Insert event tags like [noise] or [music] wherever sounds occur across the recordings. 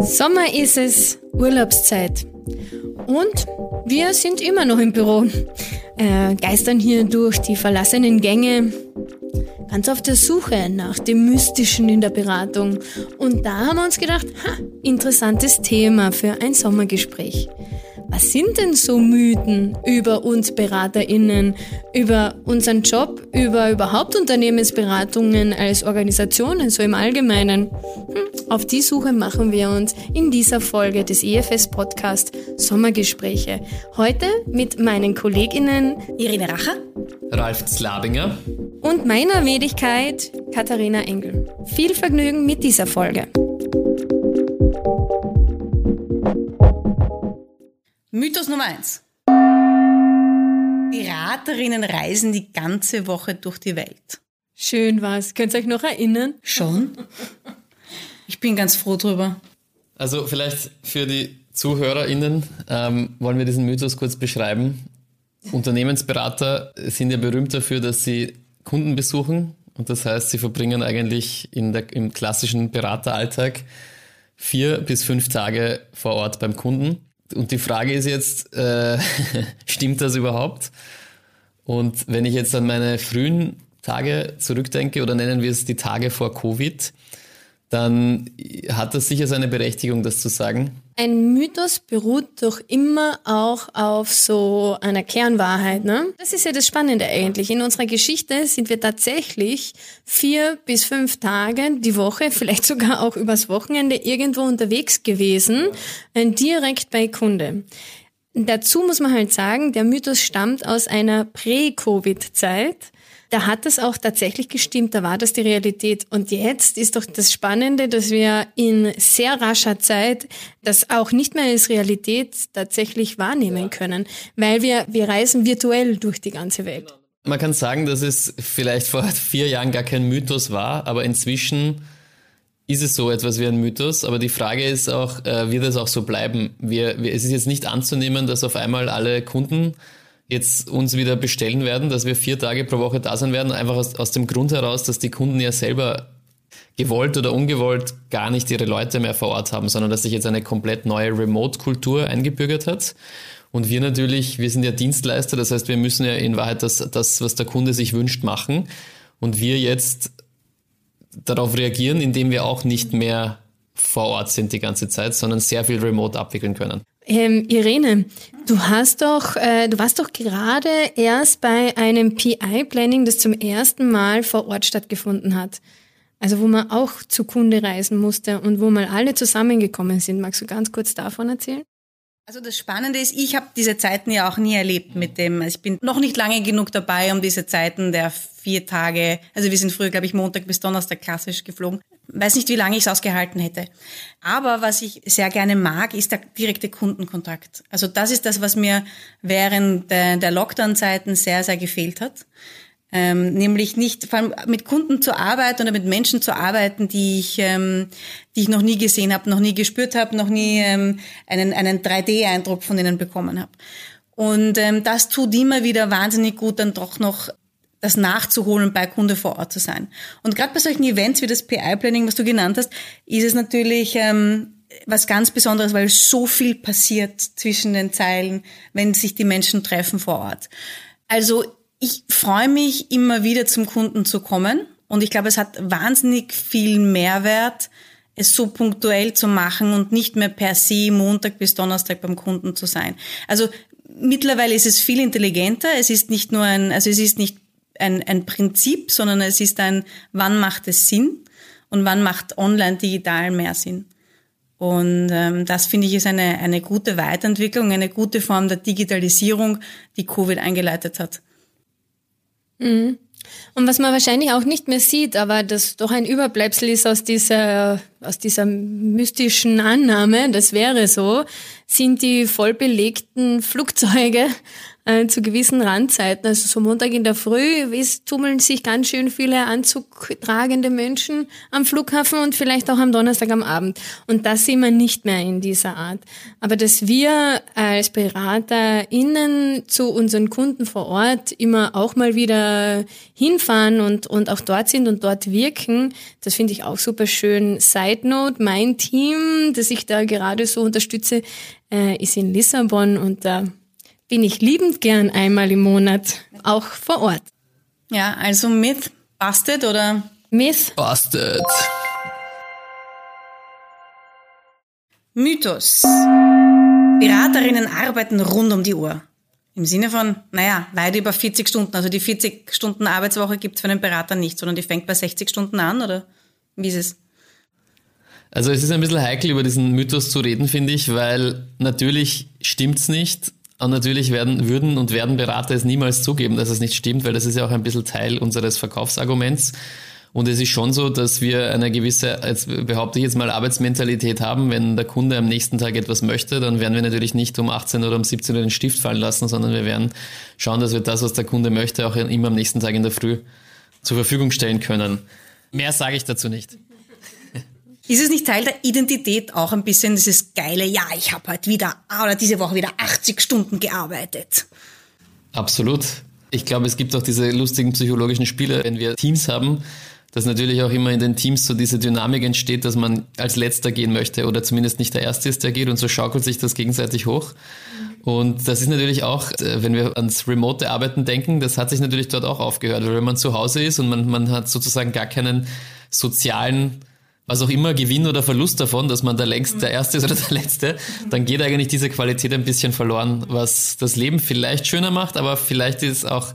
Sommer ist es, Urlaubszeit. Und wir sind immer noch im Büro, äh, geistern hier durch die verlassenen Gänge, ganz auf der Suche nach dem Mystischen in der Beratung. Und da haben wir uns gedacht, ha, interessantes Thema für ein Sommergespräch. Was sind denn so Mythen über uns BeraterInnen, über unseren Job, über überhaupt Unternehmensberatungen als Organisationen, so im Allgemeinen? Hm, auf die Suche machen wir uns in dieser Folge des EFS Podcast Sommergespräche. Heute mit meinen KollegInnen Irene Racher, Ralf Zlabinger und meiner Wenigkeit Katharina Engel. Viel Vergnügen mit dieser Folge. Mythos Nummer eins. Beraterinnen reisen die ganze Woche durch die Welt. Schön war's. Könnt ihr euch noch erinnern? Schon? Ich bin ganz froh drüber. Also vielleicht für die ZuhörerInnen ähm, wollen wir diesen Mythos kurz beschreiben. Unternehmensberater sind ja berühmt dafür, dass sie Kunden besuchen. Und das heißt, sie verbringen eigentlich in der, im klassischen Berateralltag vier bis fünf Tage vor Ort beim Kunden. Und die Frage ist jetzt, äh, [laughs] stimmt das überhaupt? Und wenn ich jetzt an meine frühen Tage zurückdenke oder nennen wir es die Tage vor Covid, dann hat das sicher seine Berechtigung, das zu sagen. Ein Mythos beruht doch immer auch auf so einer Kernwahrheit. Ne? Das ist ja das Spannende eigentlich. In unserer Geschichte sind wir tatsächlich vier bis fünf Tage die Woche, vielleicht sogar auch übers Wochenende irgendwo unterwegs gewesen, äh, direkt bei Kunde. Dazu muss man halt sagen, der Mythos stammt aus einer Prä-Covid-Zeit da hat es auch tatsächlich gestimmt, da war das die Realität. Und jetzt ist doch das Spannende, dass wir in sehr rascher Zeit das auch nicht mehr als Realität tatsächlich wahrnehmen können, weil wir, wir reisen virtuell durch die ganze Welt. Man kann sagen, dass es vielleicht vor [laughs] vier Jahren gar kein Mythos war, aber inzwischen ist es so etwas wie ein Mythos. Aber die Frage ist auch, äh, wird es auch so bleiben? Wir, wir, es ist jetzt nicht anzunehmen, dass auf einmal alle Kunden jetzt uns wieder bestellen werden, dass wir vier Tage pro Woche da sein werden, einfach aus, aus dem Grund heraus, dass die Kunden ja selber gewollt oder ungewollt gar nicht ihre Leute mehr vor Ort haben, sondern dass sich jetzt eine komplett neue Remote-Kultur eingebürgert hat. Und wir natürlich, wir sind ja Dienstleister, das heißt, wir müssen ja in Wahrheit das, das was der Kunde sich wünscht, machen. Und wir jetzt darauf reagieren, indem wir auch nicht mehr vor Ort sind die ganze Zeit, sondern sehr viel remote abwickeln können. Ähm, Irene, du hast doch, äh, du warst doch gerade erst bei einem PI-Planning, das zum ersten Mal vor Ort stattgefunden hat. Also wo man auch zu Kunde reisen musste und wo mal alle zusammengekommen sind. Magst du ganz kurz davon erzählen? Also das Spannende ist, ich habe diese Zeiten ja auch nie erlebt mit dem. Also ich bin noch nicht lange genug dabei, um diese Zeiten der vier Tage, also wir sind früher, glaube ich, Montag bis Donnerstag klassisch geflogen. Weiß nicht, wie lange ich es ausgehalten hätte. Aber was ich sehr gerne mag, ist der direkte Kundenkontakt. Also das ist das, was mir während der, Lockdown-Zeiten sehr, sehr gefehlt hat. Ähm, nämlich nicht vor allem mit Kunden zu arbeiten oder mit Menschen zu arbeiten, die ich, ähm, die ich noch nie gesehen habe, noch nie gespürt habe, noch nie ähm, einen, einen 3D-Eindruck von ihnen bekommen habe. Und ähm, das tut immer wieder wahnsinnig gut, dann doch noch das nachzuholen bei Kunde vor Ort zu sein. Und gerade bei solchen Events wie das PI-Planning, was du genannt hast, ist es natürlich ähm, was ganz Besonderes, weil so viel passiert zwischen den Zeilen, wenn sich die Menschen treffen vor Ort. Also ich freue mich immer wieder zum Kunden zu kommen und ich glaube, es hat wahnsinnig viel Mehrwert, es so punktuell zu machen und nicht mehr per se Montag bis Donnerstag beim Kunden zu sein. Also mittlerweile ist es viel intelligenter. Es ist nicht nur ein, also es ist nicht ein, ein Prinzip, sondern es ist ein, wann macht es Sinn und wann macht online digital mehr Sinn. Und ähm, das finde ich ist eine, eine gute Weiterentwicklung, eine gute Form der Digitalisierung, die Covid eingeleitet hat. Mhm. Und was man wahrscheinlich auch nicht mehr sieht, aber das doch ein Überbleibsel ist aus dieser aus dieser mystischen Annahme, das wäre so, sind die vollbelegten Flugzeuge äh, zu gewissen Randzeiten. Also so Montag in der Früh es tummeln sich ganz schön viele anzugtragende Menschen am Flughafen und vielleicht auch am Donnerstag am Abend. Und das sehen wir nicht mehr in dieser Art. Aber dass wir als BeraterInnen zu unseren Kunden vor Ort immer auch mal wieder hinfahren und, und auch dort sind und dort wirken, das finde ich auch super schön. Side Note, mein Team, das ich da gerade so unterstütze, äh, ist in Lissabon und da bin ich liebend gern einmal im Monat, auch vor Ort. Ja, also Myth busted oder? Myth busted. Mythos. Beraterinnen arbeiten rund um die Uhr. Im Sinne von, naja, weit über 40 Stunden. Also die 40 Stunden Arbeitswoche gibt es für einen Berater nicht, sondern die fängt bei 60 Stunden an, oder wie ist es? Also es ist ein bisschen heikel, über diesen Mythos zu reden, finde ich, weil natürlich stimmt's nicht. Und natürlich werden, würden und werden Berater es niemals zugeben, dass es nicht stimmt, weil das ist ja auch ein bisschen Teil unseres Verkaufsarguments. Und es ist schon so, dass wir eine gewisse, jetzt behaupte ich jetzt mal, Arbeitsmentalität haben. Wenn der Kunde am nächsten Tag etwas möchte, dann werden wir natürlich nicht um 18 oder um 17 Uhr den Stift fallen lassen, sondern wir werden schauen, dass wir das, was der Kunde möchte, auch immer am nächsten Tag in der Früh zur Verfügung stellen können. Mehr sage ich dazu nicht. Ist es nicht Teil der Identität auch ein bisschen dieses geile, ja, ich habe heute wieder oder diese Woche wieder 80 Stunden gearbeitet? Absolut. Ich glaube, es gibt auch diese lustigen psychologischen Spiele, wenn wir Teams haben, dass natürlich auch immer in den Teams so diese Dynamik entsteht, dass man als Letzter gehen möchte oder zumindest nicht der Erste ist, der geht und so schaukelt sich das gegenseitig hoch. Und das ist natürlich auch, äh, wenn wir ans remote Arbeiten denken, das hat sich natürlich dort auch aufgehört, weil wenn man zu Hause ist und man, man hat sozusagen gar keinen sozialen was auch immer Gewinn oder Verlust davon, dass man der längst der Erste ist oder der Letzte, dann geht eigentlich diese Qualität ein bisschen verloren, was das Leben vielleicht schöner macht, aber vielleicht ist auch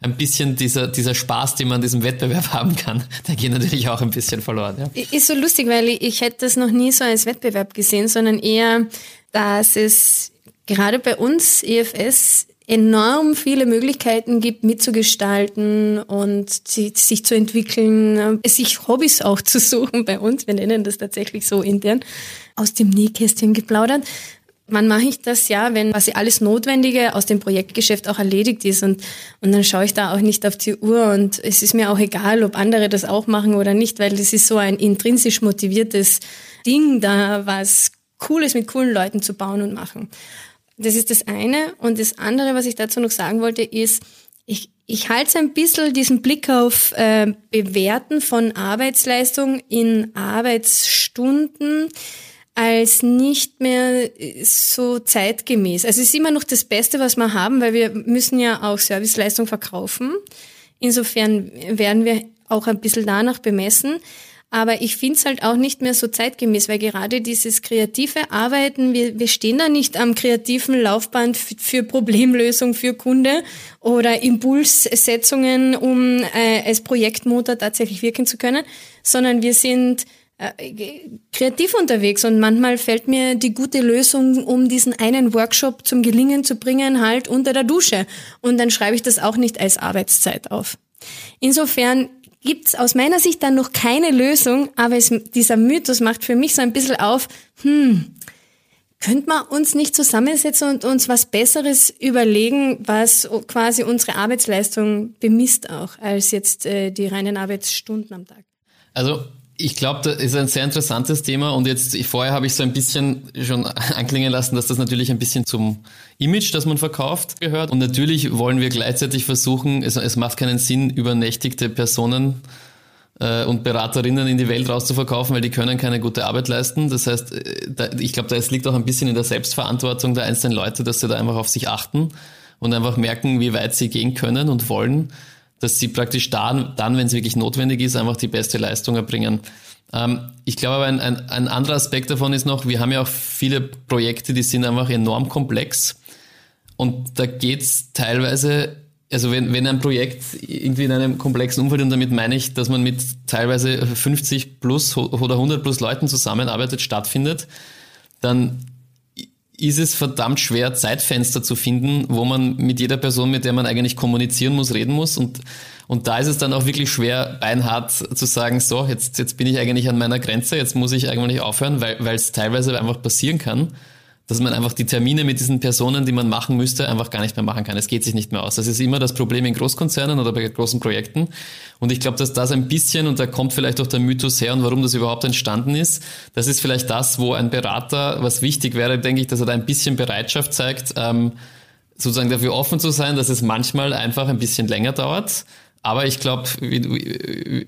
ein bisschen dieser, dieser Spaß, den man in diesem Wettbewerb [laughs] haben kann, der geht natürlich auch ein bisschen verloren. Ja. Ist so lustig, weil ich hätte das noch nie so als Wettbewerb gesehen, sondern eher, dass es gerade bei uns EFS enorm viele Möglichkeiten gibt, mitzugestalten und sich zu entwickeln, sich Hobbys auch zu suchen bei uns. Wir nennen das tatsächlich so intern. Aus dem Nähkästchen geplaudert. Wann mache ich das ja, wenn quasi alles Notwendige aus dem Projektgeschäft auch erledigt ist und, und dann schaue ich da auch nicht auf die Uhr und es ist mir auch egal, ob andere das auch machen oder nicht, weil das ist so ein intrinsisch motiviertes Ding, da was Cooles mit coolen Leuten zu bauen und machen. Das ist das eine. Und das andere, was ich dazu noch sagen wollte, ist, ich, ich halte ein bisschen diesen Blick auf äh, Bewerten von Arbeitsleistung in Arbeitsstunden als nicht mehr so zeitgemäß. Also es ist immer noch das Beste, was wir haben, weil wir müssen ja auch Serviceleistung verkaufen. Insofern werden wir auch ein bisschen danach bemessen. Aber ich finde es halt auch nicht mehr so zeitgemäß, weil gerade dieses kreative Arbeiten, wir, wir stehen da nicht am kreativen Laufband für Problemlösung für Kunde oder Impulssetzungen, um äh, als Projektmotor tatsächlich wirken zu können, sondern wir sind äh, kreativ unterwegs und manchmal fällt mir die gute Lösung, um diesen einen Workshop zum Gelingen zu bringen, halt unter der Dusche. Und dann schreibe ich das auch nicht als Arbeitszeit auf. Insofern gibt es aus meiner Sicht dann noch keine Lösung, aber es, dieser Mythos macht für mich so ein bisschen auf, hm, könnte man uns nicht zusammensetzen und uns was Besseres überlegen, was quasi unsere Arbeitsleistung bemisst auch, als jetzt äh, die reinen Arbeitsstunden am Tag? Also ich glaube, das ist ein sehr interessantes Thema und jetzt vorher habe ich so ein bisschen schon [laughs] anklingen lassen, dass das natürlich ein bisschen zum Image, das man verkauft, gehört. Und natürlich wollen wir gleichzeitig versuchen, es, es macht keinen Sinn, übernächtigte Personen äh, und Beraterinnen in die Welt rauszuverkaufen, weil die können keine gute Arbeit leisten. Das heißt, äh, da, ich glaube, da liegt auch ein bisschen in der Selbstverantwortung der einzelnen Leute, dass sie da einfach auf sich achten und einfach merken, wie weit sie gehen können und wollen dass sie praktisch dann, dann wenn es wirklich notwendig ist, einfach die beste Leistung erbringen. Ähm, ich glaube aber, ein, ein, ein anderer Aspekt davon ist noch, wir haben ja auch viele Projekte, die sind einfach enorm komplex. Und da geht's teilweise, also wenn, wenn ein Projekt irgendwie in einem komplexen Umfeld, und damit meine ich, dass man mit teilweise 50 plus oder 100 plus Leuten zusammenarbeitet, stattfindet, dann ist es verdammt schwer, Zeitfenster zu finden, wo man mit jeder Person, mit der man eigentlich kommunizieren muss, reden muss. Und, und da ist es dann auch wirklich schwer, beinhart zu sagen, so, jetzt, jetzt bin ich eigentlich an meiner Grenze, jetzt muss ich eigentlich aufhören, weil weil es teilweise einfach passieren kann dass man einfach die Termine mit diesen Personen, die man machen müsste, einfach gar nicht mehr machen kann. Es geht sich nicht mehr aus. Das ist immer das Problem in Großkonzernen oder bei großen Projekten. Und ich glaube, dass das ein bisschen, und da kommt vielleicht auch der Mythos her und warum das überhaupt entstanden ist, das ist vielleicht das, wo ein Berater, was wichtig wäre, denke ich, dass er da ein bisschen Bereitschaft zeigt, ähm, sozusagen dafür offen zu sein, dass es manchmal einfach ein bisschen länger dauert aber ich glaube,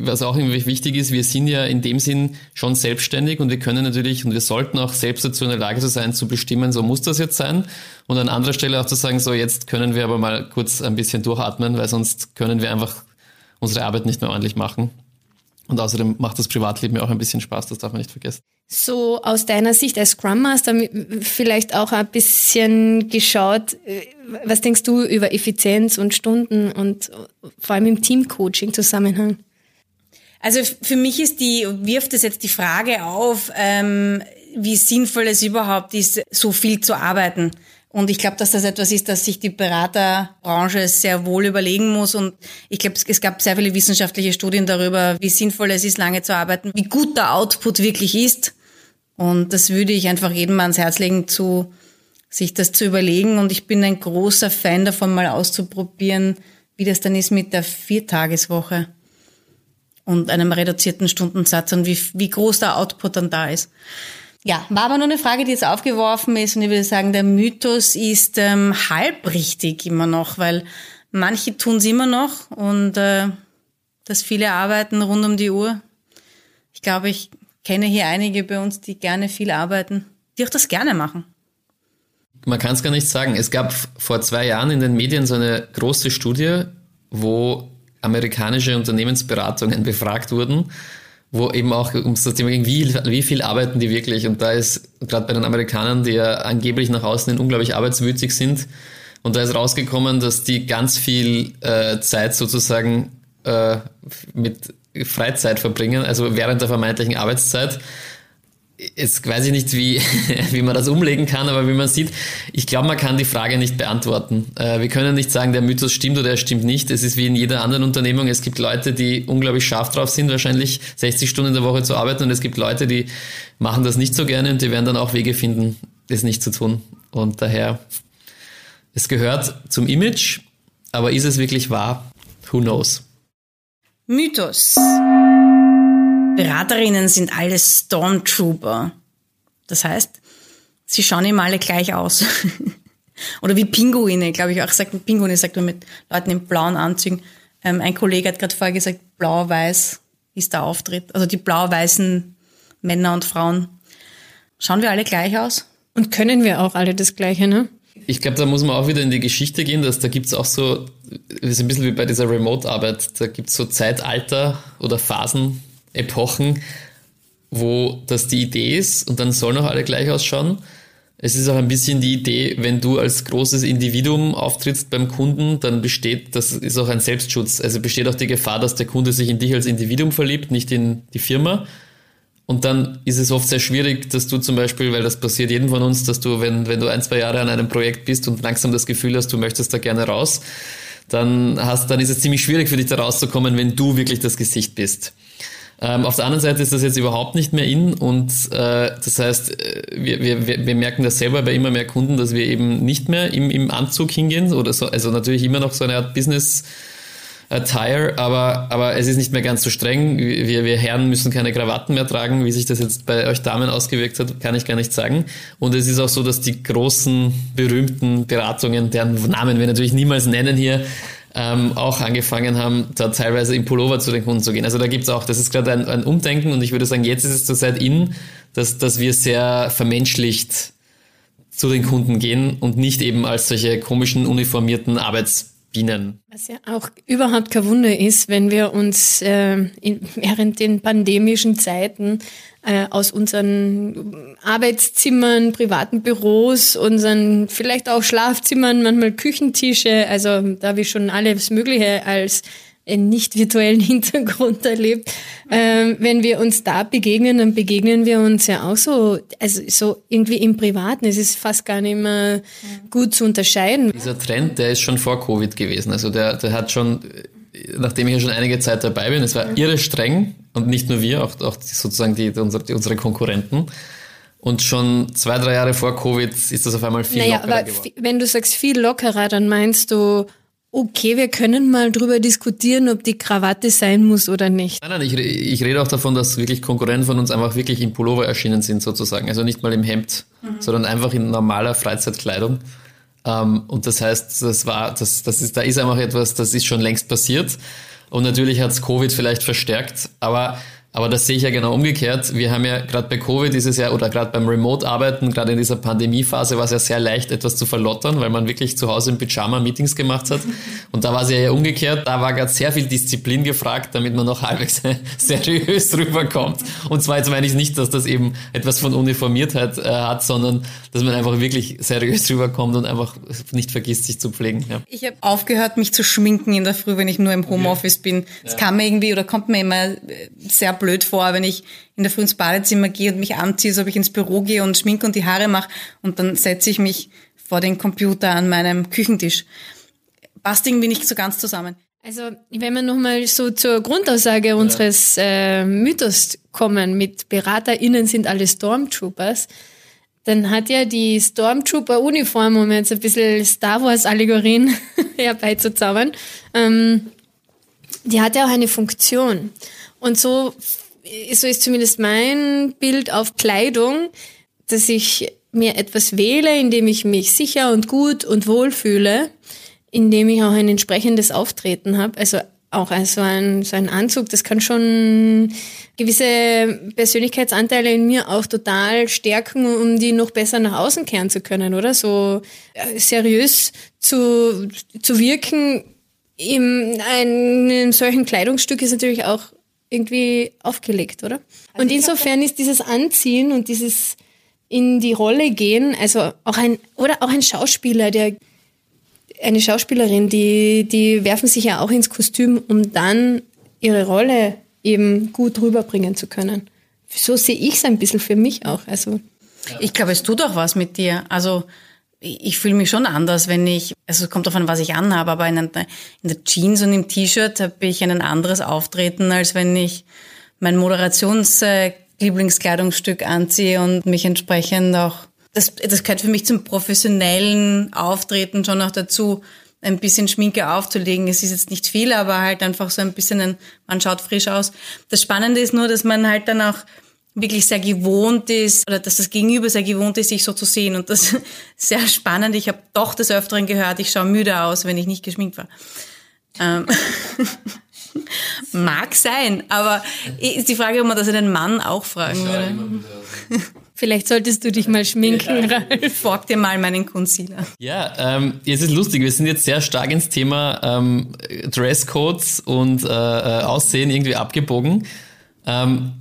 was auch irgendwie wichtig ist, wir sind ja in dem Sinn schon selbstständig und wir können natürlich und wir sollten auch selbst dazu in der Lage sein, zu bestimmen, so muss das jetzt sein. Und an anderer Stelle auch zu sagen, so jetzt können wir aber mal kurz ein bisschen durchatmen, weil sonst können wir einfach unsere Arbeit nicht mehr ordentlich machen. Und außerdem macht das Privatleben ja auch ein bisschen Spaß, das darf man nicht vergessen. So aus deiner Sicht als Scrum Master vielleicht auch ein bisschen geschaut, äh, was denkst du über Effizienz und Stunden und vor allem im Teamcoaching Zusammenhang? Also für mich ist die, wirft es jetzt die Frage auf, ähm, wie sinnvoll es überhaupt ist, so viel zu arbeiten. Und ich glaube, dass das etwas ist, das sich die Beraterbranche sehr wohl überlegen muss. Und ich glaube, es gab sehr viele wissenschaftliche Studien darüber, wie sinnvoll es ist, lange zu arbeiten, wie gut der Output wirklich ist. Und das würde ich einfach jedem ans Herz legen, zu, sich das zu überlegen. Und ich bin ein großer Fan davon, mal auszuprobieren, wie das dann ist mit der Viertageswoche und einem reduzierten Stundensatz und wie, wie groß der Output dann da ist. Ja, war aber nur eine Frage, die jetzt aufgeworfen ist und ich würde sagen, der Mythos ist ähm, halbrichtig immer noch, weil manche tun es immer noch und äh, dass viele arbeiten rund um die Uhr. Ich glaube, ich kenne hier einige bei uns, die gerne viel arbeiten, die auch das gerne machen. Man kann es gar nicht sagen. Es gab vor zwei Jahren in den Medien so eine große Studie, wo amerikanische Unternehmensberatungen [laughs] befragt wurden wo eben auch ums das Thema ging, wie, wie viel arbeiten die wirklich? Und da ist gerade bei den Amerikanern, die ja angeblich nach außen hin unglaublich arbeitswütig sind, und da ist rausgekommen, dass die ganz viel äh, Zeit sozusagen äh, mit Freizeit verbringen, also während der vermeintlichen Arbeitszeit Jetzt weiß ich nicht, wie, [laughs] wie man das umlegen kann, aber wie man sieht, ich glaube, man kann die Frage nicht beantworten. Äh, wir können nicht sagen, der Mythos stimmt oder er stimmt nicht. Es ist wie in jeder anderen Unternehmung. Es gibt Leute, die unglaublich scharf drauf sind, wahrscheinlich 60 Stunden in der Woche zu arbeiten und es gibt Leute, die machen das nicht so gerne und die werden dann auch Wege finden, das nicht zu tun. Und daher, es gehört zum Image, aber ist es wirklich wahr? Who knows? Mythos. Beraterinnen sind alle Stormtrooper. Das heißt, sie schauen immer alle gleich aus. [laughs] Oder wie Pinguine, glaube ich auch. Sagt, Pinguine sagt man mit Leuten in blauen Anzügen. Ähm, ein Kollege hat gerade vorher gesagt, blau-weiß ist der Auftritt. Also die blau-weißen Männer und Frauen. Schauen wir alle gleich aus? Und können wir auch alle das Gleiche, ne? Ich glaube, da muss man auch wieder in die Geschichte gehen, dass da gibt's auch so, das ist ein bisschen wie bei dieser Remote-Arbeit, da gibt's so Zeitalter oder Phasen, Epochen, wo das die Idee ist und dann sollen auch alle gleich ausschauen. Es ist auch ein bisschen die Idee, wenn du als großes Individuum auftrittst beim Kunden, dann besteht, das ist auch ein Selbstschutz. Also besteht auch die Gefahr, dass der Kunde sich in dich als Individuum verliebt, nicht in die Firma. Und dann ist es oft sehr schwierig, dass du zum Beispiel, weil das passiert jedem von uns, dass du, wenn, wenn du ein, zwei Jahre an einem Projekt bist und langsam das Gefühl hast, du möchtest da gerne raus, dann hast, dann ist es ziemlich schwierig für dich da rauszukommen, wenn du wirklich das Gesicht bist. Ähm, auf der anderen Seite ist das jetzt überhaupt nicht mehr in und äh, das heißt, äh, wir, wir, wir merken das selber bei immer mehr Kunden, dass wir eben nicht mehr im, im Anzug hingehen oder so, also natürlich immer noch so eine Art Business Attire, aber, aber es ist nicht mehr ganz so streng. Wir, wir Herren müssen keine Krawatten mehr tragen. Wie sich das jetzt bei euch Damen ausgewirkt hat, kann ich gar nicht sagen. Und es ist auch so, dass die großen, berühmten Beratungen, deren Namen wir natürlich niemals nennen hier, ähm, auch angefangen haben, da teilweise im Pullover zu den Kunden zu gehen. Also da gibt's auch, das ist gerade ein, ein Umdenken und ich würde sagen, jetzt ist es zurzeit in, dass, dass wir sehr vermenschlicht zu den Kunden gehen und nicht eben als solche komischen uniformierten Arbeitsbienen. Was ja auch überhaupt kein Wunder ist, wenn wir uns äh, in, während den pandemischen Zeiten äh, aus unseren Arbeitszimmern, privaten Büros, unseren vielleicht auch Schlafzimmern, manchmal Küchentische, also da habe ich schon alles Mögliche als nicht virtuellen [laughs] Hintergrund erlebt. Ähm, wenn wir uns da begegnen, dann begegnen wir uns ja auch so, also so irgendwie im Privaten. Es ist fast gar nicht mehr gut zu unterscheiden. Dieser Trend, der ist schon vor Covid gewesen. Also der, der hat schon, nachdem ich ja schon einige Zeit dabei bin, es war irre streng und nicht nur wir, auch, auch sozusagen die, die, unsere, die, unsere Konkurrenten. Und schon zwei, drei Jahre vor Covid ist das auf einmal viel naja, lockerer geworden. Wenn du sagst viel lockerer, dann meinst du, okay, wir können mal drüber diskutieren, ob die Krawatte sein muss oder nicht. Nein, nein, ich, ich rede auch davon, dass wirklich Konkurrenten von uns einfach wirklich im Pullover erschienen sind sozusagen. Also nicht mal im Hemd, mhm. sondern einfach in normaler Freizeitkleidung. Ähm, und das heißt, das war, das, das ist, da ist einfach etwas, das ist schon längst passiert. Und natürlich hat es Covid vielleicht verstärkt, aber aber das sehe ich ja genau umgekehrt. Wir haben ja gerade bei Covid dieses Jahr oder gerade beim Remote-Arbeiten, gerade in dieser Pandemiephase war es ja sehr leicht, etwas zu verlottern, weil man wirklich zu Hause im Pyjama Meetings gemacht hat. Und da war es ja umgekehrt. Da war gerade sehr viel Disziplin gefragt, damit man noch halbwegs [laughs] seriös rüberkommt. Und zwar jetzt meine ich nicht, dass das eben etwas von Uniformiertheit äh, hat, sondern dass man einfach wirklich seriös rüberkommt und einfach nicht vergisst, sich zu pflegen. Ja. Ich habe aufgehört, mich zu schminken in der Früh, wenn ich nur im Homeoffice okay. bin. Es ja. kam mir irgendwie oder kommt mir immer sehr blöd vor, wenn ich in der Früh ins Badezimmer gehe und mich anziehe, als ob ich ins Büro gehe und Schminke und die Haare mache und dann setze ich mich vor den Computer an meinem Küchentisch. Passt irgendwie nicht so ganz zusammen. Also, wenn wir nochmal so zur Grundaussage unseres äh, Mythos kommen, mit BeraterInnen sind alle Stormtroopers, dann hat ja die Stormtrooper-Uniform, um jetzt ein bisschen Star Wars-Allegorien [laughs] herbeizuzaubern, ähm, die hat ja auch eine Funktion. Und so, so ist zumindest mein Bild auf Kleidung, dass ich mir etwas wähle, in dem ich mich sicher und gut und wohl fühle, in dem ich auch ein entsprechendes Auftreten habe. Also auch so ein, so ein Anzug, das kann schon gewisse Persönlichkeitsanteile in mir auch total stärken, um die noch besser nach außen kehren zu können, oder? So äh, seriös zu, zu wirken in einem solchen Kleidungsstück ist natürlich auch irgendwie aufgelegt, oder? Also und insofern ist dieses Anziehen und dieses in die Rolle gehen, also auch ein, oder auch ein Schauspieler, der, eine Schauspielerin, die, die werfen sich ja auch ins Kostüm, um dann ihre Rolle eben gut rüberbringen zu können. So sehe ich es ein bisschen für mich auch, also. Ich glaube, es tut auch was mit dir. Also, ich fühle mich schon anders, wenn ich, also es kommt davon, was ich anhabe, aber in, in der Jeans und im T-Shirt habe ich ein anderes Auftreten, als wenn ich mein Moderations-Lieblingskleidungsstück anziehe und mich entsprechend auch, das, das gehört für mich zum professionellen Auftreten schon auch dazu, ein bisschen Schminke aufzulegen. Es ist jetzt nicht viel, aber halt einfach so ein bisschen, ein, man schaut frisch aus. Das Spannende ist nur, dass man halt dann auch wirklich sehr gewohnt ist oder dass das Gegenüber sehr gewohnt ist, sich so zu sehen. Und das ist [laughs] sehr spannend. Ich habe doch des Öfteren gehört, ich schaue müde aus, wenn ich nicht geschminkt war. Ähm [laughs] Mag sein, aber ist die Frage, ob man das einen Mann auch fragen würde. [laughs] Vielleicht solltest du dich mal schminken, ja. Ralf. Forg dir mal meinen Concealer. Ja, ähm, es ist lustig. Wir sind jetzt sehr stark ins Thema ähm, Dresscodes und äh, äh Aussehen irgendwie abgebogen. Ähm,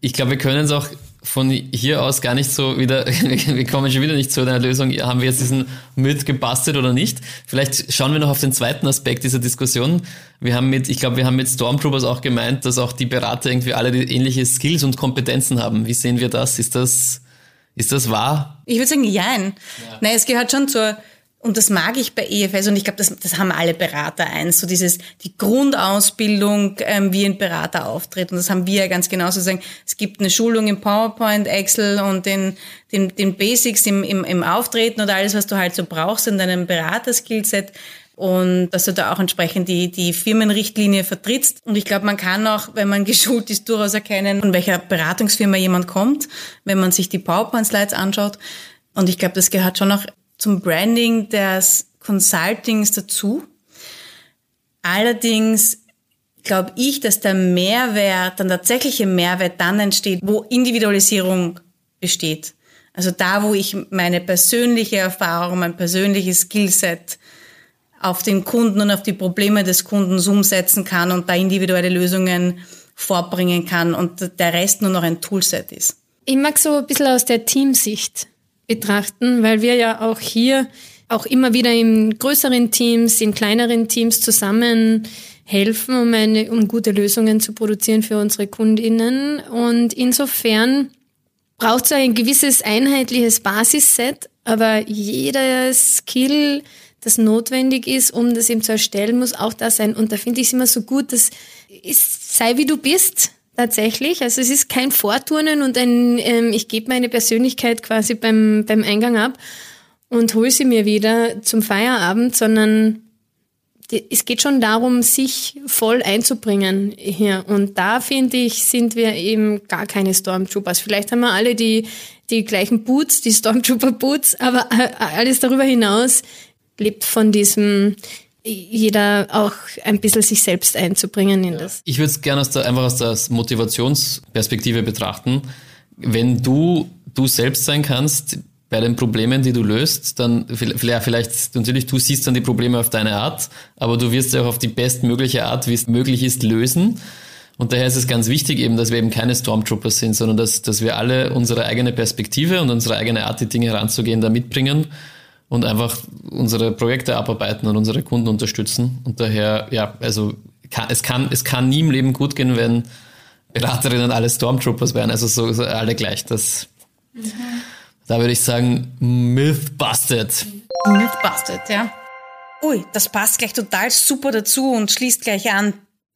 ich glaube, wir können es auch von hier aus gar nicht so wieder, [laughs] wir kommen schon wieder nicht zu einer Lösung, haben wir jetzt diesen Myth gebastelt oder nicht? Vielleicht schauen wir noch auf den zweiten Aspekt dieser Diskussion. Wir haben mit, ich glaube, wir haben mit Stormtroopers auch gemeint, dass auch die Berater irgendwie alle die ähnliche Skills und Kompetenzen haben. Wie sehen wir das? Ist das, ist das wahr? Ich würde sagen, jein. Ja. Nein, es gehört schon zur, und das mag ich bei EFS und ich glaube, das, das haben alle Berater eins, so dieses, die Grundausbildung, ähm, wie ein Berater auftritt. Und das haben wir ja ganz genauso sagen. Es gibt eine Schulung im PowerPoint, Excel und den, den, den Basics im, im, im Auftreten oder alles, was du halt so brauchst in deinem Beraterskillset und dass du da auch entsprechend die, die Firmenrichtlinie vertrittst. Und ich glaube, man kann auch, wenn man [laughs] geschult ist, durchaus erkennen, von welcher Beratungsfirma jemand kommt, wenn man sich die PowerPoint-Slides anschaut. Und ich glaube, das gehört schon auch zum Branding des Consultings dazu. Allerdings glaube ich, dass der Mehrwert, dann tatsächliche Mehrwert dann entsteht, wo Individualisierung besteht. Also da, wo ich meine persönliche Erfahrung, mein persönliches Skillset auf den Kunden und auf die Probleme des Kundens umsetzen kann und da individuelle Lösungen vorbringen kann und der Rest nur noch ein Toolset ist. Ich mag so ein bisschen aus der Teamsicht betrachten, weil wir ja auch hier auch immer wieder in größeren Teams, in kleineren Teams zusammen helfen, um, eine, um gute Lösungen zu produzieren für unsere Kundinnen. Und insofern braucht es ein gewisses einheitliches Basisset, aber jeder Skill, das notwendig ist, um das eben zu erstellen, muss auch da sein. Und da finde ich es immer so gut, dass ist, sei wie du bist, tatsächlich. Also es ist kein Vorturnen und ein, ähm, ich gebe meine Persönlichkeit quasi beim, beim Eingang ab und hole sie mir wieder zum Feierabend, sondern es geht schon darum, sich voll einzubringen hier. Und da finde ich, sind wir eben gar keine Stormtroopers. Vielleicht haben wir alle die, die gleichen Boots, die Stormtrooper Boots, aber äh, alles darüber hinaus lebt von diesem, jeder auch ein bisschen sich selbst einzubringen in das. Ich würde es gerne aus der, einfach aus der Motivationsperspektive betrachten. Wenn du du selbst sein kannst, bei den Problemen, die du löst, dann vielleicht, vielleicht, natürlich, du siehst dann die Probleme auf deine Art, aber du wirst sie auch auf die bestmögliche Art, wie es möglich ist, lösen. Und daher ist es ganz wichtig eben, dass wir eben keine Stormtroopers sind, sondern dass, dass wir alle unsere eigene Perspektive und unsere eigene Art, die Dinge heranzugehen, da mitbringen und einfach unsere Projekte abarbeiten und unsere Kunden unterstützen. Und daher, ja, also kann, es, kann, es kann nie im Leben gut gehen, wenn Beraterinnen alle Stormtroopers wären, also so, so alle gleich. Das, mhm. Da würde ich sagen, Myth busted. Myth busted, ja. Ui, das passt gleich total super dazu und schließt gleich an.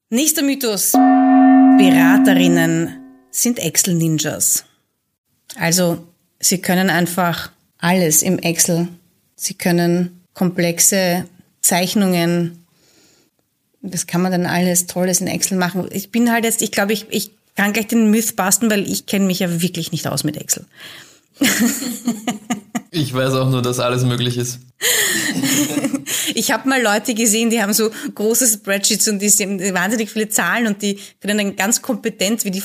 Nächster Mythos. Beraterinnen sind Excel-Ninjas. Also, sie können einfach alles im Excel. Sie können komplexe Zeichnungen. Das kann man dann alles Tolles in Excel machen. Ich bin halt jetzt, ich glaube, ich, ich kann gleich den Myth basten, weil ich kenne mich ja wirklich nicht aus mit Excel. [laughs] ich weiß auch nur, dass alles möglich ist. ich habe mal Leute gesehen, die haben so große Spreadsheets und die sind wahnsinnig viele Zahlen und die können dann ganz kompetent wie die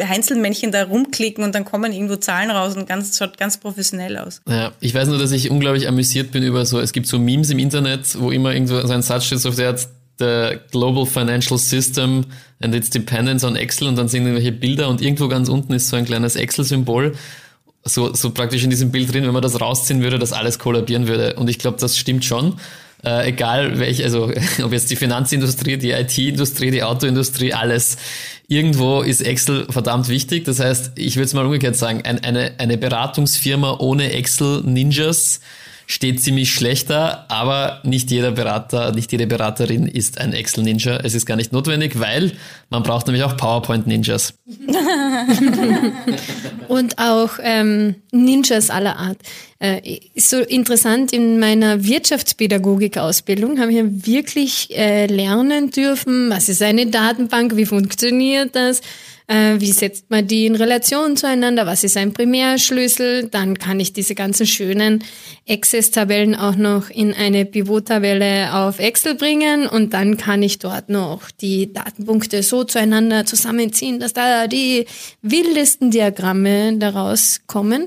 Einzelmännchen da rumklicken und dann kommen irgendwo Zahlen raus und ganz, schaut ganz professionell aus. Ja, ich weiß nur, dass ich unglaublich amüsiert bin über so, es gibt so Memes im Internet, wo immer irgendwo so ein Satz steht, auf der Art, the global financial system and its dependence on Excel und dann sind irgendwelche Bilder und irgendwo ganz unten ist so ein kleines Excel-Symbol so, so praktisch in diesem Bild drin, wenn man das rausziehen würde, dass alles kollabieren würde. Und ich glaube, das stimmt schon. Äh, egal welche, also [laughs] ob jetzt die Finanzindustrie, die IT-Industrie, die Autoindustrie, alles. Irgendwo ist Excel verdammt wichtig. Das heißt, ich würde es mal umgekehrt sagen, ein, eine, eine Beratungsfirma ohne Excel-Ninjas steht ziemlich schlechter, aber nicht jeder Berater, nicht jede Beraterin ist ein Excel-Ninja. Es ist gar nicht notwendig, weil man braucht nämlich auch PowerPoint-Ninjas. [laughs] Und auch ähm, Ninjas aller Art. Äh, ist so interessant, in meiner Wirtschaftspädagogik-Ausbildung haben wir wirklich äh, lernen dürfen, was ist eine Datenbank, wie funktioniert das, äh, wie setzt man die in Relation zueinander? Was ist ein Primärschlüssel? Dann kann ich diese ganzen schönen Access-Tabellen auch noch in eine Pivot-Tabelle auf Excel bringen und dann kann ich dort noch die Datenpunkte so zueinander zusammenziehen, dass da die wildesten Diagramme daraus kommen.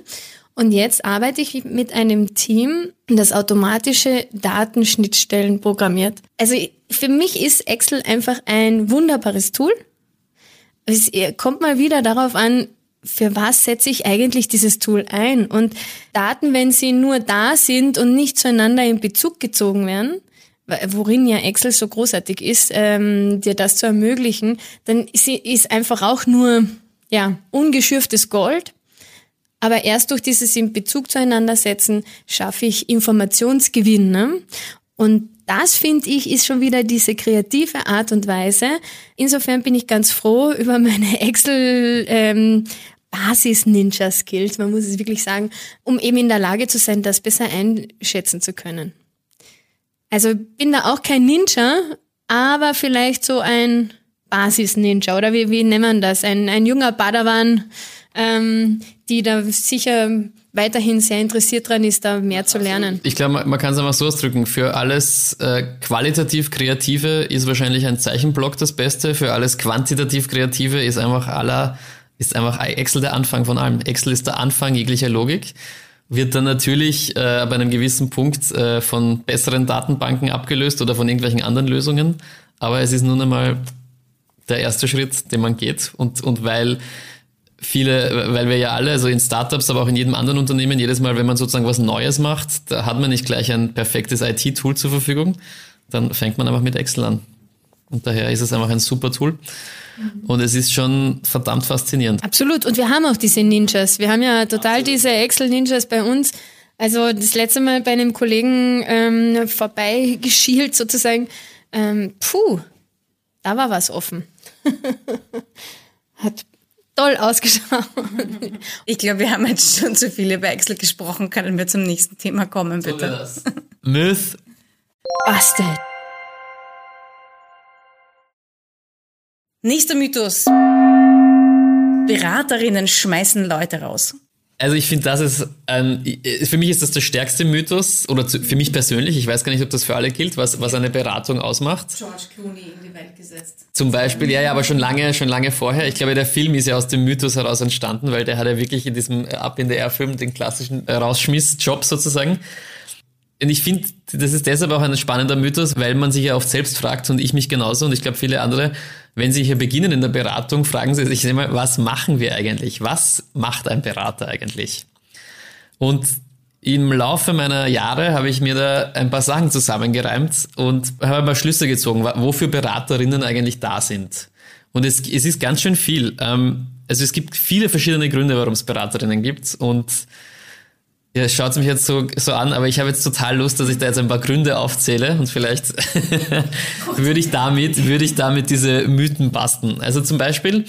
Und jetzt arbeite ich mit einem Team, das automatische Datenschnittstellen programmiert. Also für mich ist Excel einfach ein wunderbares Tool es kommt mal wieder darauf an, für was setze ich eigentlich dieses Tool ein? Und Daten, wenn sie nur da sind und nicht zueinander in Bezug gezogen werden, worin ja Excel so großartig ist, ähm, dir das zu ermöglichen, dann ist einfach auch nur ja ungeschürftes Gold. Aber erst durch dieses in Bezug zueinander setzen schaffe ich Informationsgewinn. Ne? Und das finde ich ist schon wieder diese kreative Art und Weise. Insofern bin ich ganz froh über meine [laughs] Excel ähm, Basis-Ninja-Skills, man muss es wirklich sagen, um eben in der Lage zu sein, das besser einschätzen zu können. Also bin da auch kein Ninja, aber vielleicht so ein Basis-Ninja oder wie, wie nennt man das? Ein, ein junger Padawan, ähm, die da sicher weiterhin sehr interessiert daran ist, da mehr zu lernen. Ich glaube, man, man kann es einfach so ausdrücken. Für alles äh, qualitativ Kreative ist wahrscheinlich ein Zeichenblock das Beste. Für alles quantitativ Kreative ist einfach aller, ist einfach Excel der Anfang von allem. Excel ist der Anfang jeglicher Logik. Wird dann natürlich äh, ab einem gewissen Punkt äh, von besseren Datenbanken abgelöst oder von irgendwelchen anderen Lösungen. Aber es ist nun einmal der erste Schritt, den man geht. Und, und weil viele, weil wir ja alle, also in Startups, aber auch in jedem anderen Unternehmen, jedes Mal, wenn man sozusagen was Neues macht, da hat man nicht gleich ein perfektes IT-Tool zur Verfügung. Dann fängt man einfach mit Excel an. Und daher ist es einfach ein super Tool. Und es ist schon verdammt faszinierend. Absolut. Und wir haben auch diese Ninjas. Wir haben ja total Absolut. diese Excel-Ninjas bei uns. Also das letzte Mal bei einem Kollegen ähm, vorbeigeschielt sozusagen. Ähm, puh, da war was offen. [laughs] Hat toll ausgeschaut. [laughs] Ich glaube, wir haben jetzt schon zu viele über Excel gesprochen. Können wir zum nächsten Thema kommen, bitte? So Myth Busted. Nächster Mythos. Beraterinnen schmeißen Leute raus. Also ich finde, das ist ein, für mich ist das der stärkste Mythos oder zu, für mich persönlich. Ich weiß gar nicht, ob das für alle gilt, was, was eine Beratung ausmacht. George Clooney in die Welt gesetzt. Zum Beispiel, ja, ja, aber schon lange, schon lange vorher. Ich glaube, der Film ist ja aus dem Mythos heraus entstanden, weil der hat ja wirklich in diesem Up in the Air Film den klassischen Rausschmiss-Job sozusagen. Und ich finde, das ist deshalb auch ein spannender Mythos, weil man sich ja oft selbst fragt und ich mich genauso und ich glaube viele andere, wenn sie hier beginnen in der Beratung, fragen sie sich immer, was machen wir eigentlich? Was macht ein Berater eigentlich? Und im Laufe meiner Jahre habe ich mir da ein paar Sachen zusammengereimt und habe ein paar Schlüsse gezogen, wofür Beraterinnen eigentlich da sind. Und es, es ist ganz schön viel. Ähm, also es gibt viele verschiedene Gründe, warum es Beraterinnen gibt und ja, es schaut mich jetzt so, so an, aber ich habe jetzt total Lust, dass ich da jetzt ein paar Gründe aufzähle und vielleicht [laughs] würde ich damit, würde ich damit diese Mythen basten. Also zum Beispiel,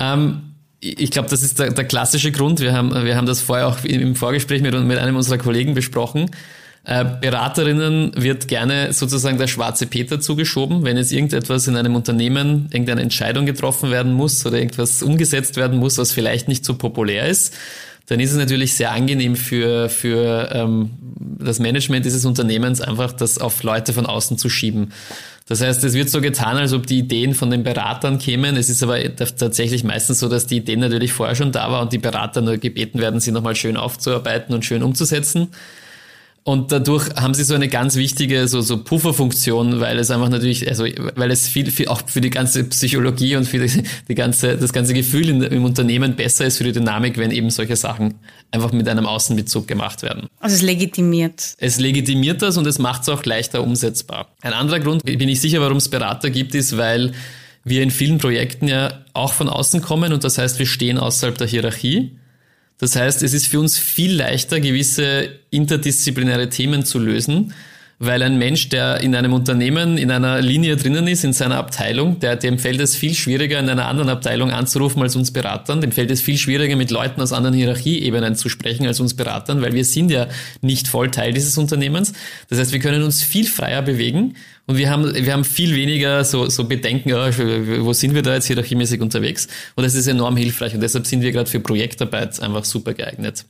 ähm, ich glaube, das ist der, der, klassische Grund. Wir haben, wir haben das vorher auch im Vorgespräch mit, mit einem unserer Kollegen besprochen. Äh, Beraterinnen wird gerne sozusagen der schwarze Peter zugeschoben, wenn jetzt irgendetwas in einem Unternehmen, irgendeine Entscheidung getroffen werden muss oder irgendwas umgesetzt werden muss, was vielleicht nicht so populär ist dann ist es natürlich sehr angenehm für, für ähm, das Management dieses Unternehmens einfach das auf Leute von außen zu schieben. Das heißt, es wird so getan, als ob die Ideen von den Beratern kämen. Es ist aber tatsächlich meistens so, dass die Ideen natürlich vorher schon da war und die Berater nur gebeten werden, sie nochmal schön aufzuarbeiten und schön umzusetzen. Und dadurch haben sie so eine ganz wichtige so, so Pufferfunktion, weil es einfach natürlich, also weil es viel, viel auch für die ganze Psychologie und für die, die ganze, das ganze Gefühl in, im Unternehmen besser ist für die Dynamik, wenn eben solche Sachen einfach mit einem Außenbezug gemacht werden. Also es legitimiert. Es legitimiert das und es macht es auch leichter umsetzbar. Ein anderer Grund, bin ich sicher, warum es Berater gibt, ist, weil wir in vielen Projekten ja auch von außen kommen und das heißt, wir stehen außerhalb der Hierarchie. Das heißt, es ist für uns viel leichter, gewisse interdisziplinäre Themen zu lösen, weil ein Mensch, der in einem Unternehmen in einer Linie drinnen ist, in seiner Abteilung, der, dem fällt es viel schwieriger, in einer anderen Abteilung anzurufen als uns Beratern. Dem fällt es viel schwieriger, mit Leuten aus anderen Hierarchieebenen zu sprechen als uns Beratern, weil wir sind ja nicht voll Teil dieses Unternehmens. Das heißt, wir können uns viel freier bewegen und wir haben, wir haben viel weniger so, so Bedenken, oh, wo sind wir da jetzt hierarchiemäßig unterwegs? Und das ist enorm hilfreich und deshalb sind wir gerade für Projektarbeit einfach super geeignet.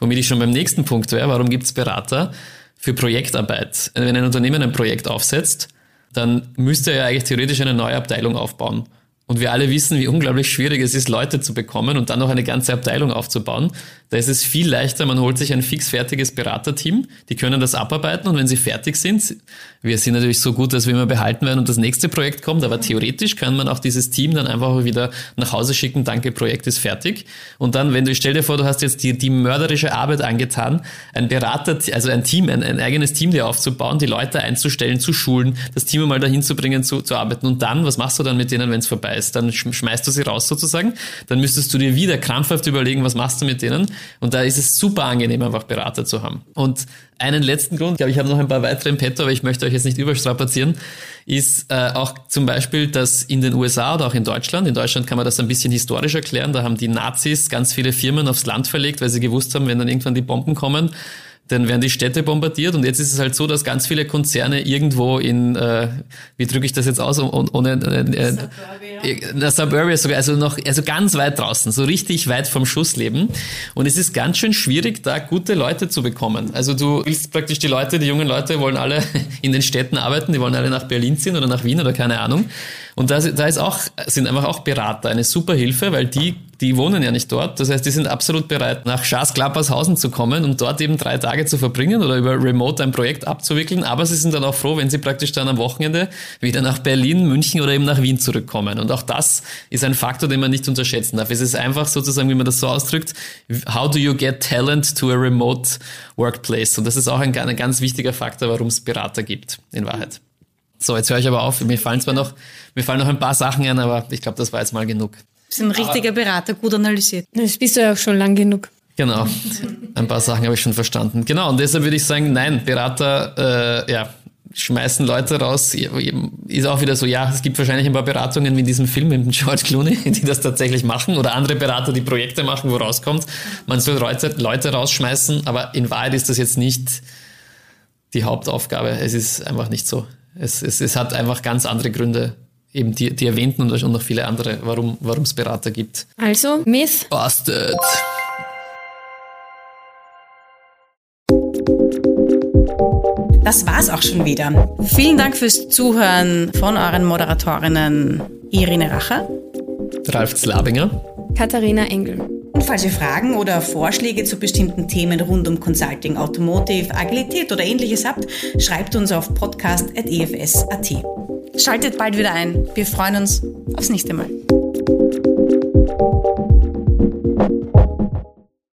Womit ich schon beim nächsten Punkt wäre, warum gibt es Berater? Für Projektarbeit. Wenn ein Unternehmen ein Projekt aufsetzt, dann müsste er ja eigentlich theoretisch eine neue Abteilung aufbauen. Und wir alle wissen, wie unglaublich schwierig es ist, Leute zu bekommen und dann noch eine ganze Abteilung aufzubauen. Da ist es viel leichter, man holt sich ein fixfertiges Beraterteam, die können das abarbeiten und wenn sie fertig sind, wir sind natürlich so gut, dass wir immer behalten werden und das nächste Projekt kommt, aber theoretisch kann man auch dieses Team dann einfach wieder nach Hause schicken, danke, Projekt ist fertig. Und dann, wenn du, stell dir vor, du hast jetzt die, die mörderische Arbeit angetan, ein Berater, also ein Team, ein, ein eigenes Team dir aufzubauen, die Leute einzustellen, zu schulen, das Team mal dahin zu bringen, zu, zu arbeiten und dann, was machst du dann mit denen, wenn es vorbei ist? Dann schmeißt du sie raus sozusagen, dann müsstest du dir wieder krampfhaft überlegen, was machst du mit denen und da ist es super angenehm, einfach Berater zu haben. Und einen letzten Grund, ich glaube, ich habe noch ein paar weitere im Petto, aber ich möchte euch jetzt nicht überstrapazieren, ist äh, auch zum Beispiel, dass in den USA oder auch in Deutschland, in Deutschland kann man das ein bisschen historisch erklären, da haben die Nazis ganz viele Firmen aufs Land verlegt, weil sie gewusst haben, wenn dann irgendwann die Bomben kommen, dann werden die Städte bombardiert und jetzt ist es halt so, dass ganz viele Konzerne irgendwo in, äh, wie drücke ich das jetzt aus, ohne äh, äh, Suburbia. Suburbia sogar, also noch, also ganz weit draußen, so richtig weit vom Schuss leben. Und es ist ganz schön schwierig, da gute Leute zu bekommen. Also du willst praktisch die Leute, die jungen Leute wollen alle [laughs] in den Städten arbeiten, die wollen alle nach Berlin ziehen oder nach Wien oder keine Ahnung. Und da, da ist auch, sind einfach auch Berater eine super Hilfe, weil die, die wohnen ja nicht dort. Das heißt, die sind absolut bereit, nach Schaas-Klappershausen zu kommen, um dort eben drei Tage zu verbringen oder über Remote ein Projekt abzuwickeln. Aber sie sind dann auch froh, wenn sie praktisch dann am Wochenende wieder nach Berlin, München oder eben nach Wien zurückkommen. Und auch das ist ein Faktor, den man nicht unterschätzen darf. Es ist einfach sozusagen, wie man das so ausdrückt, how do you get talent to a remote workplace? Und das ist auch ein, ein ganz wichtiger Faktor, warum es Berater gibt, in Wahrheit. So, jetzt höre ich aber auf. Mir fallen zwar noch, mir fallen noch ein paar Sachen ein, aber ich glaube, das war jetzt mal genug. Du bist ein richtiger Berater, gut analysiert. Das bist du ja auch schon lang genug. Genau. Ein paar Sachen habe ich schon verstanden. Genau, und deshalb würde ich sagen, nein, Berater, äh, ja, schmeißen Leute raus. Ist auch wieder so, ja, es gibt wahrscheinlich ein paar Beratungen wie in diesem Film mit George Clooney, [laughs] die das tatsächlich machen oder andere Berater, die Projekte machen, wo rauskommt. Man soll Leute, Leute rausschmeißen, aber in Wahrheit ist das jetzt nicht die Hauptaufgabe. Es ist einfach nicht so. Es, es, es hat einfach ganz andere Gründe, eben die, die erwähnten und, noch viele andere, warum es Berater gibt. Also, Myth. Busted. Das war's auch schon wieder. Vielen Dank fürs Zuhören von euren Moderatorinnen Irine Racher, Ralf Zlabinger, Katharina Engel. Und falls ihr Fragen oder Vorschläge zu bestimmten Themen rund um Consulting, Automotive, Agilität oder ähnliches habt, schreibt uns auf podcast.efs.at. Schaltet bald wieder ein. Wir freuen uns aufs nächste Mal.